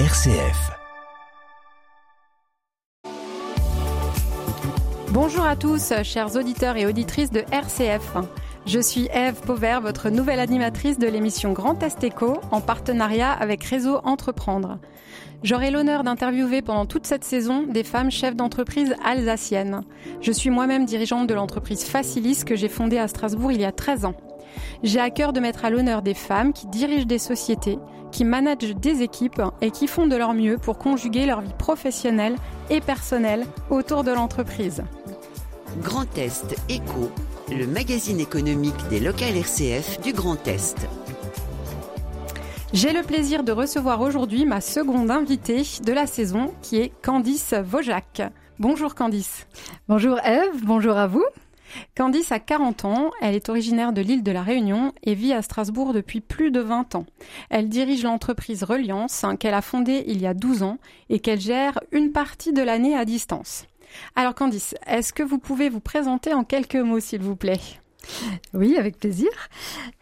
RCF. Bonjour à tous, chers auditeurs et auditrices de RCF. Je suis Eve Pauvert, votre nouvelle animatrice de l'émission Grand Est Éco en partenariat avec Réseau Entreprendre. J'aurai l'honneur d'interviewer pendant toute cette saison des femmes chefs d'entreprise alsaciennes. Je suis moi-même dirigeante de l'entreprise Facilis que j'ai fondée à Strasbourg il y a 13 ans. J'ai à cœur de mettre à l'honneur des femmes qui dirigent des sociétés, qui managent des équipes et qui font de leur mieux pour conjuguer leur vie professionnelle et personnelle autour de l'entreprise. Grand Est Éco, le magazine économique des locales RCF du Grand Est. J'ai le plaisir de recevoir aujourd'hui ma seconde invitée de la saison qui est Candice Vaujac. Bonjour Candice. Bonjour Eve, bonjour à vous. Candice a 40 ans, elle est originaire de l'île de la Réunion et vit à Strasbourg depuis plus de 20 ans. Elle dirige l'entreprise Reliance qu'elle a fondée il y a 12 ans et qu'elle gère une partie de l'année à distance. Alors Candice, est-ce que vous pouvez vous présenter en quelques mots s'il vous plaît? Oui, avec plaisir.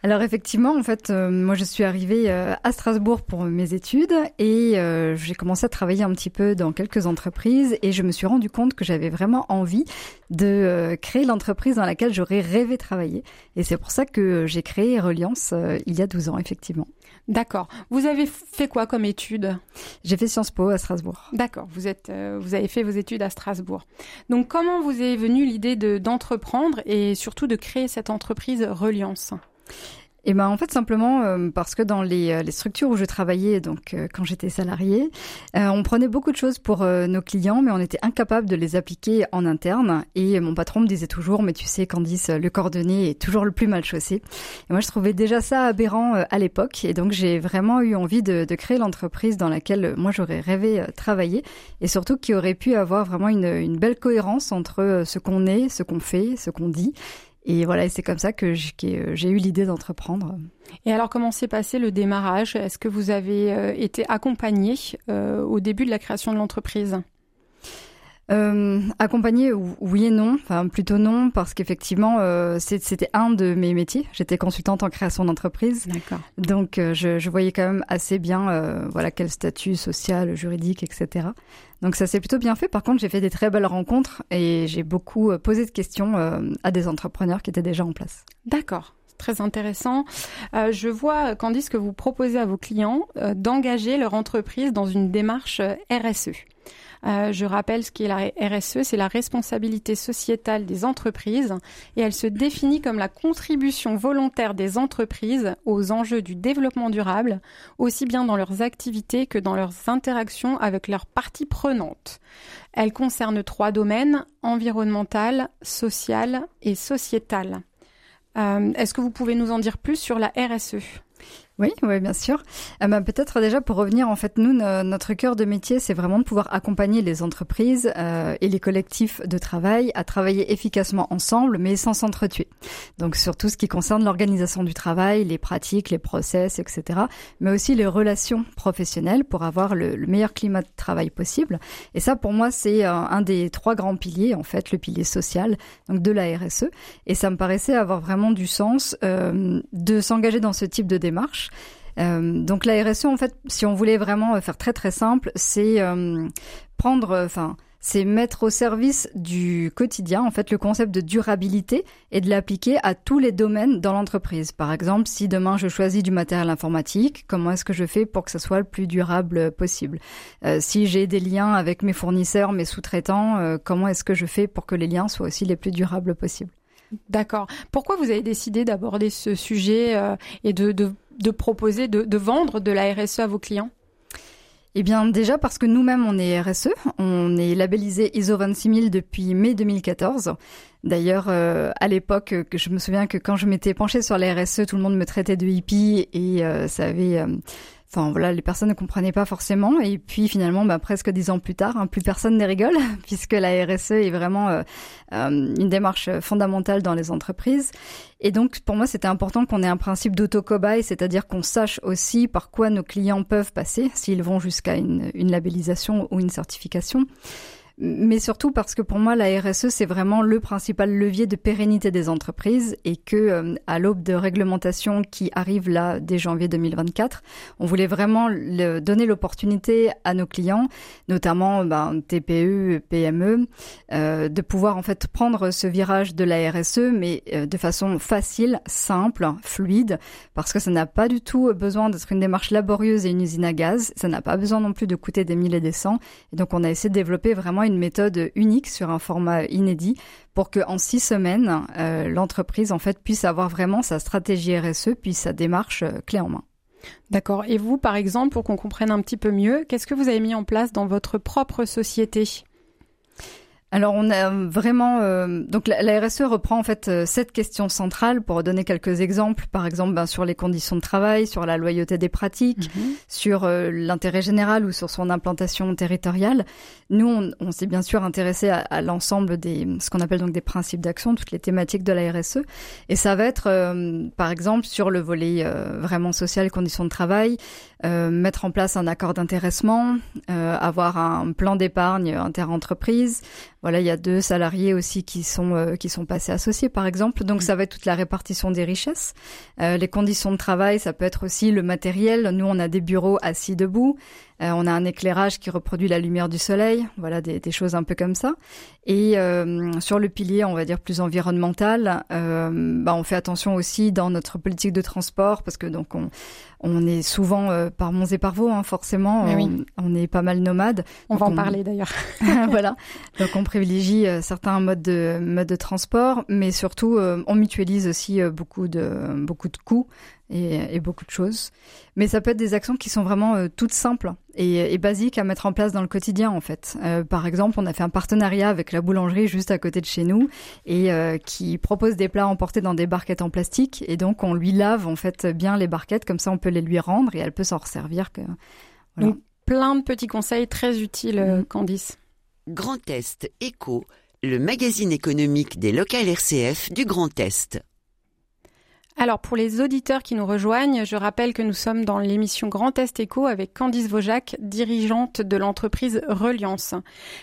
Alors effectivement, en fait, euh, moi je suis arrivée euh, à Strasbourg pour mes études et euh, j'ai commencé à travailler un petit peu dans quelques entreprises et je me suis rendu compte que j'avais vraiment envie de créer l'entreprise dans laquelle j'aurais rêvé travailler. Et c'est pour ça que j'ai créé Reliance il y a 12 ans, effectivement. D'accord. Vous avez fait quoi comme études J'ai fait Sciences Po à Strasbourg. D'accord. Vous êtes, vous avez fait vos études à Strasbourg. Donc, comment vous est venue l'idée d'entreprendre et surtout de créer cette entreprise Reliance? Et ben en fait simplement euh, parce que dans les, euh, les, structures où je travaillais donc euh, quand j'étais salarié, on prenait beaucoup de choses pour nos clients mais on était incapable de les appliquer en interne. Et mon patron me disait toujours mais tu sais Candice le cordonnier est toujours le plus mal chaussé. Et moi je trouvais déjà ça aberrant à l'époque. Et donc j'ai vraiment eu envie de, de créer l'entreprise dans laquelle moi j'aurais rêvé travailler. Et surtout qui aurait pu avoir vraiment une, une belle cohérence entre ce qu'on est, ce qu'on fait, ce qu'on dit et voilà, c'est comme ça que j'ai eu l'idée d'entreprendre. Et alors, comment s'est passé le démarrage? Est-ce que vous avez euh, été accompagné euh, au début de la création de l'entreprise? Euh, accompagné, oui et non. Enfin, plutôt non, parce qu'effectivement, euh, c'était un de mes métiers. J'étais consultante en création d'entreprise. D'accord. Donc, euh, je, je, voyais quand même assez bien, euh, voilà, quel statut social, juridique, etc. Donc, ça s'est plutôt bien fait. Par contre, j'ai fait des très belles rencontres et j'ai beaucoup posé de questions à des entrepreneurs qui étaient déjà en place. D'accord très intéressant. Euh, je vois, Candice, que vous proposez à vos clients euh, d'engager leur entreprise dans une démarche RSE. Euh, je rappelle ce qu'est la RSE, c'est la responsabilité sociétale des entreprises et elle se définit comme la contribution volontaire des entreprises aux enjeux du développement durable, aussi bien dans leurs activités que dans leurs interactions avec leurs parties prenantes. Elle concerne trois domaines, environnemental, social et sociétal. Euh, est-ce que vous pouvez nous en dire plus sur la RSE oui, oui, bien sûr. Euh, bah, peut-être déjà pour revenir, en fait, nous, notre cœur de métier, c'est vraiment de pouvoir accompagner les entreprises euh, et les collectifs de travail à travailler efficacement ensemble, mais sans s'entretuer. Donc, sur tout ce qui concerne l'organisation du travail, les pratiques, les process, etc., mais aussi les relations professionnelles pour avoir le, meilleur climat de travail possible. Et ça, pour moi, c'est un, un des trois grands piliers, en fait, le pilier social, donc de la RSE. Et ça me paraissait avoir vraiment du sens euh, de s'engager dans ce type de démarche euh, donc la RSE, en fait, si on voulait vraiment faire très très simple, c'est euh, prendre, enfin, c'est mettre au service du quotidien, en fait, le concept de durabilité et de l'appliquer à tous les domaines dans l'entreprise. Par exemple, si demain je choisis du matériel informatique, comment est-ce que je fais pour que ce soit le plus durable possible? Euh, Si j'ai des liens avec mes fournisseurs, mes sous-traitants, comment est-ce que je fais pour que les liens soient aussi les plus durables possibles? D'accord. Pourquoi vous avez décidé d'aborder ce sujet et de de proposer, de, vendre de la RSE à vos clients eh bien, déjà parce que nous-mêmes, on est RSE. On est labellisé ISO 26000 depuis mai 2014. D'ailleurs, euh, à l'époque, je me souviens que quand je m'étais penchée sur la RSE, tout le monde me traitait de hippie et euh, ça avait... Euh, Enfin voilà, les personnes ne comprenaient pas forcément. Et puis finalement, bah, presque dix ans plus tard, hein, plus personne ne rigole, puisque la RSE est vraiment euh, euh, une démarche fondamentale dans les entreprises. Et donc pour moi, c'était important qu'on ait un principe d'auto-cobaye, c'est-à-dire qu'on sache aussi par quoi nos clients peuvent passer s'ils vont jusqu'à une, une labellisation ou une certification. Mais surtout parce que pour moi la RSE c'est vraiment le principal levier de pérennité des entreprises et que euh, à l'aube de réglementation qui arrive là dès janvier 2024, on voulait vraiment donner l'opportunité à nos clients, notamment ben, TPE, PME, euh, de pouvoir en fait prendre ce virage de la RSE mais euh, de façon facile, simple, fluide, parce que ça n'a pas du tout besoin d'être une démarche laborieuse et une usine à gaz, ça n'a pas besoin non plus de coûter des milliers et des cents, et donc on a essayé de développer vraiment une méthode unique sur un format inédit pour que en six semaines, euh, l'entreprise en fait puisse avoir vraiment sa stratégie RSE puis sa démarche euh, clé en main. D'accord. Et vous, par exemple, pour qu'on comprenne un petit peu mieux, qu'est-ce que vous avez mis en place dans votre propre société? Alors on a vraiment euh, donc la, RSE reprend en fait euh, cette question centrale pour donner quelques exemples, par exemple ben, sur les conditions de travail, sur la loyauté des pratiques, mhm. sur euh, l'intérêt général ou sur son implantation territoriale. Nous on, on s'est bien sûr intéressé à, à l'ensemble des ce qu'on appelle donc des principes d'action, toutes les thématiques de la RSE, et ça va être par exemple sur le volet vraiment social, conditions de travail, mettre en place un accord d'intéressement, avoir un plan d'épargne inter-entreprise voilà, il y a deux salariés aussi qui sont euh, qui sont passés associés, par exemple. Donc, mm. ça va être toute la répartition des richesses. Euh, les conditions de travail, ça peut être aussi le matériel. Nous, on a des bureaux assis debout. Euh, on a un éclairage qui reproduit la lumière du soleil. Voilà, des, des choses un peu comme ça. Et sur le pilier, on va dire plus environnemental, bah, on fait attention aussi dans notre politique de transport parce que donc on on est souvent euh, par monts et par vaux, hein, forcément. On, est pas mal nomades. On va en parler d'ailleurs. voilà. Donc on privilégie euh, certains modes de modes de transport, mais surtout euh, on mutualise aussi beaucoup de beaucoup de coûts et, beaucoup de choses. Mais ça peut être des actions qui sont vraiment euh, toutes simples et, et, basiques à mettre en place dans le quotidien en fait. Euh, par exemple, on a fait un partenariat avec la boulangerie juste à côté de chez nous et euh, qui propose des plats emportés dans des barquettes en plastique et donc on lui lave en fait bien les barquettes comme ça on peut les lui rendre et elle peut s'en resservir. Que, voilà. Donc plein de petits conseils très utiles, mmh. Candice. Grand Est Éco, le magazine économique des locales RCF du Grand Est. Alors pour les auditeurs qui nous rejoignent, je rappelle que nous sommes dans l'émission Grand Est Éco avec Candice Vaujac, dirigeante de l'entreprise Reliance.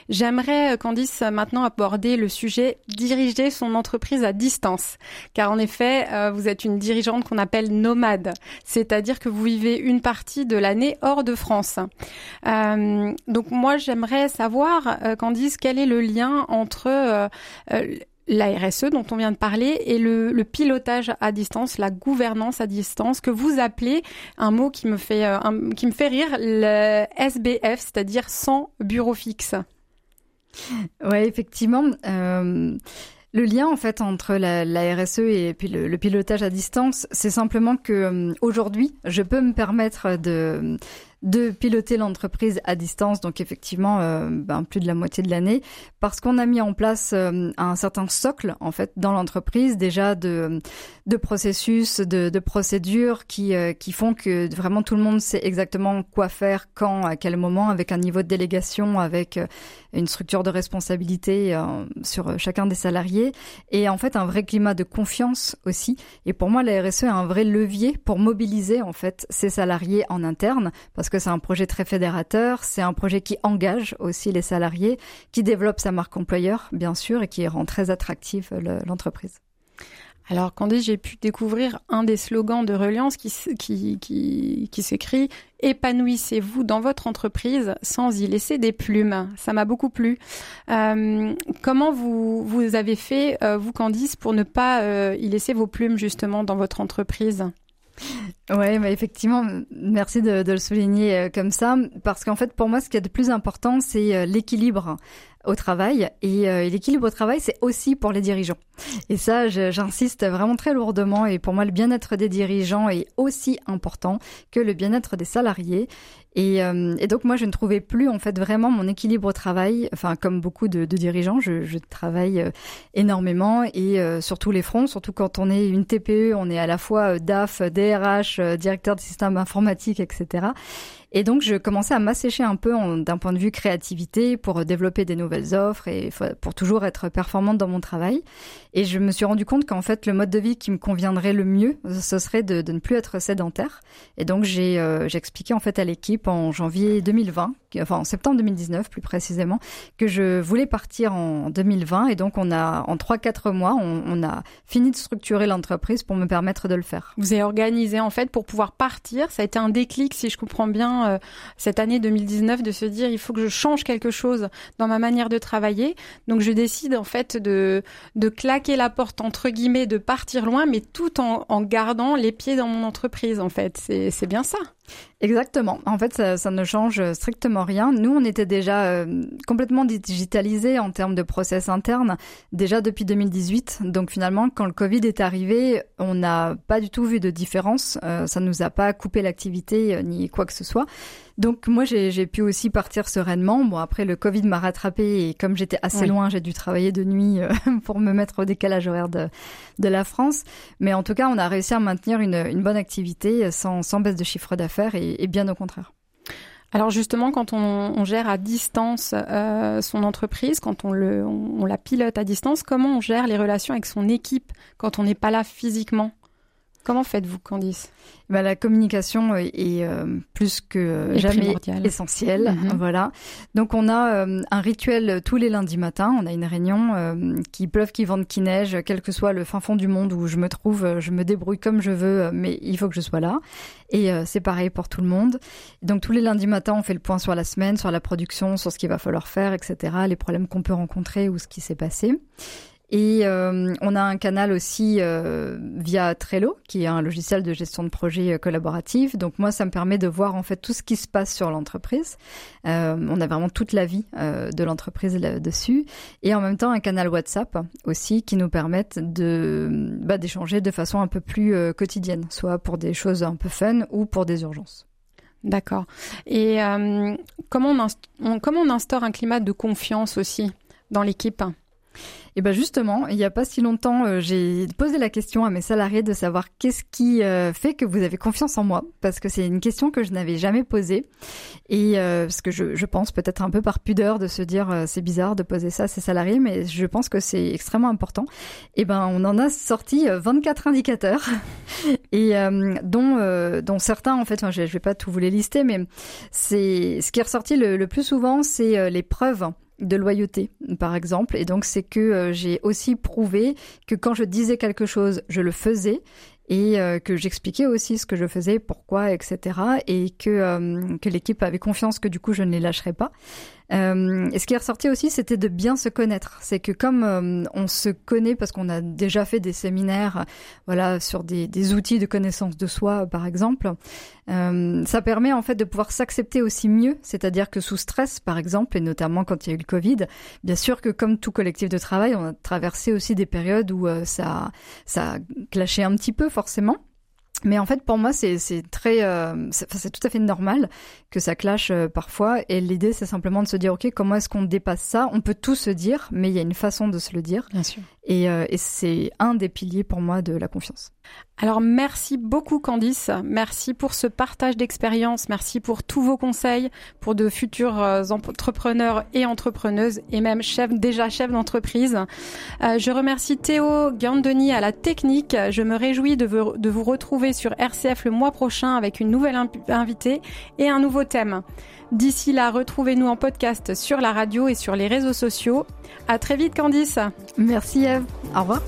J'aimerais, euh, Candice, maintenant aborder le sujet diriger son entreprise à distance. Car en effet, euh, vous êtes une dirigeante qu'on appelle nomade, c'est-à-dire que vous vivez une partie de l'année hors de France. Euh, donc moi, j'aimerais savoir, Candice, quel est le lien entre la RSE dont on vient de parler et le, pilotage à distance, la gouvernance à distance que vous appelez un mot qui me fait euh, qui me fait rire le SBF, c'est-à-dire sans bureau fixe. Ouais, effectivement. Euh, le lien en fait entre la, RSE et puis le, pilotage à distance, c'est simplement que euh, aujourd'hui, je peux me permettre de de piloter l'entreprise à distance, donc effectivement euh, ben, plus de la moitié de l'année, parce qu'on a mis en place euh, un certain socle en fait dans l'entreprise déjà de de processus, de, de procédures qui euh, qui font que vraiment tout le monde sait exactement quoi faire, quand, à quel moment, avec un niveau de délégation, avec une structure de responsabilité sur chacun des salariés, et en fait un vrai climat de confiance aussi. Et pour moi, la RSE est un vrai levier pour mobiliser en fait ces salariés en interne, parce que c'est un projet très fédérateur, c'est un projet qui engage aussi les salariés, qui développe sa marque employeur, bien sûr, et qui rend très attractive l'entreprise. Alors, Candice, j'ai pu découvrir un des slogans de Reliance qui, qui, s'écrit Épanouissez-vous dans votre entreprise sans y laisser des plumes. Ça m'a beaucoup plu. Euh, comment vous, vous avez fait, euh, vous, Candice, pour ne pas euh, y laisser vos plumes justement dans votre entreprise? Oui, bah effectivement, merci de, de, le souligner euh, comme ça, parce qu'en fait, pour moi, ce qui est de plus important, c'est euh, l'équilibre au travail. Et, euh, l'équilibre au travail, c'est aussi pour les dirigeants. Et ça, j'insiste vraiment très lourdement. Et pour moi, le bien-être des dirigeants est aussi important que le bien-être des salariés. Et, euh, et, donc moi, je ne trouvais plus en fait vraiment mon équilibre au travail. Enfin, comme beaucoup de, dirigeants, je, je, travaille euh, énormément et euh, sur tous les fronts. Surtout quand on est une TPE, on est à la fois DAF, DRH, directeur de système informatique, etc. Et donc, je commençais à m'assécher un peu d'un point de vue créativité pour développer des nouvelles offres et pour toujours être performante dans mon travail. Et je me suis rendu compte qu'en fait, le mode de vie qui me conviendrait le mieux, ce serait de, de ne plus être sédentaire. Et donc, j'ai euh, expliqué en fait à l'équipe en janvier 2020 enfin en septembre 2019 plus précisément, que je voulais partir en 2020 et donc on a en 3-4 mois on, a fini de structurer l'entreprise pour me permettre de le faire. Vous avez organisé en fait pour pouvoir partir. Ça a été un déclic, si je comprends bien, euh, cette année 2019 de se dire il faut que je change quelque chose dans ma manière de travailler. Donc je décide en fait de de claquer la porte entre guillemets, de partir loin, mais tout en, en gardant les pieds dans mon entreprise en fait. C'est bien ça. Exactement. En fait, ça, ne change strictement rien. Nous, on était déjà euh, complètement digitalisés en termes de process interne déjà depuis 2018. Donc finalement, quand le Covid est arrivé, on n'a pas du tout vu de différence. Euh, ça nous a pas coupé l'activité euh, ni quoi que ce soit. Donc moi, j'ai pu aussi partir sereinement. Bon, après, le Covid m'a rattrapé et comme j'étais assez loin, j'ai dû travailler de nuit pour me mettre au décalage horaire de, de la France. Mais en tout cas, on a réussi à maintenir une, une bonne activité sans, sans baisse de chiffre d'affaires et bien au contraire. Alors justement, quand on, gère à distance euh, son entreprise, quand on, la pilote à distance, comment on gère les relations avec son équipe quand on n'est pas là physiquement? Comment faites-vous, Candice? Bah, La communication est euh, plus que jamais essentielle. Mhm. Voilà. Donc on a euh, un rituel tous les lundis matins. On a une réunion euh, qui pleuve, qui vente, qui neige, quel que soit le fin fond du monde où je me trouve, je me débrouille comme je veux, mais il faut que je sois là. Et c'est pareil pour tout le monde. Donc tous les lundis matins, on fait le point sur la semaine, sur la production, sur ce qu'il va falloir faire, etc., les problèmes qu'on peut rencontrer ou ce qui s'est passé. Et euh, on a un canal aussi euh, via Trello, qui est un logiciel de gestion de projet euh, collaboratif. Donc moi, ça me permet de voir en fait tout ce qui se passe sur l'entreprise. on a vraiment toute la vie de l'entreprise là-dessus. Et en même temps, un canal WhatsApp aussi qui nous permettent de bah, d'échanger de façon un peu plus quotidienne, soit pour des choses un peu fun ou pour des urgences. D'accord. Et comment, on comment on instaure un climat de confiance aussi dans l'équipe? Et ben justement, il n'y a pas si longtemps, euh, j'ai posé la question à mes salariés de savoir qu'est-ce qui euh, fait que vous avez confiance en moi, parce que c'est une question que je n'avais jamais posée. Et euh, parce que je, pense peut-être un peu par pudeur de se dire c'est bizarre de poser ça à ses salariés, mais je pense que c'est extrêmement important. Et ben on en a sorti 24 indicateurs. Et dont dont certains en fait, je, je vais pas tout vous les lister, mais c'est ce qui est ressorti le plus souvent, c'est les preuves de loyauté, par exemple. Et donc, c'est que euh, j'ai aussi prouvé que quand je disais quelque chose, je le faisais et euh, que j'expliquais aussi ce que je faisais, pourquoi, etc. Et que, euh, que l'équipe avait confiance que du coup, je ne les lâcherais pas. Euh, et ce qui est ressorti aussi, c'était de bien se connaître. C'est que comme euh, on se connaît parce qu'on a déjà fait des séminaires, voilà, sur des, outils de connaissance de soi, par exemple, euh, ça permet en fait de pouvoir s'accepter aussi mieux. C'est-à-dire que sous stress, par exemple, et notamment quand il y a eu le Covid, bien sûr que comme tout collectif de travail, on a traversé aussi des périodes où ça, ça a clashé un petit peu forcément. Mais en fait, pour moi, c'est très, euh, c'est tout à fait normal que ça clash euh, parfois. Et l'idée, c'est simplement de se dire, ok, comment est-ce qu'on dépasse ça? On peut tout se dire, mais il y a une façon de se le dire. Bien sûr. Et, euh, et c'est un des piliers pour moi de la confiance. Alors merci beaucoup Candice, merci pour ce partage d'expérience, merci pour tous vos conseils pour de futurs euh, entrepreneurs et entrepreneuses et même chefs déjà chefs d'entreprise. Euh, je remercie Théo Gandoni à la technique. Je me réjouis de vous, retrouver sur RCF le mois prochain avec une nouvelle invitée et un nouveau thème. D'ici là, retrouvez-nous en podcast sur la radio et sur les réseaux sociaux. À très vite Candice. Merci Eve. Au revoir.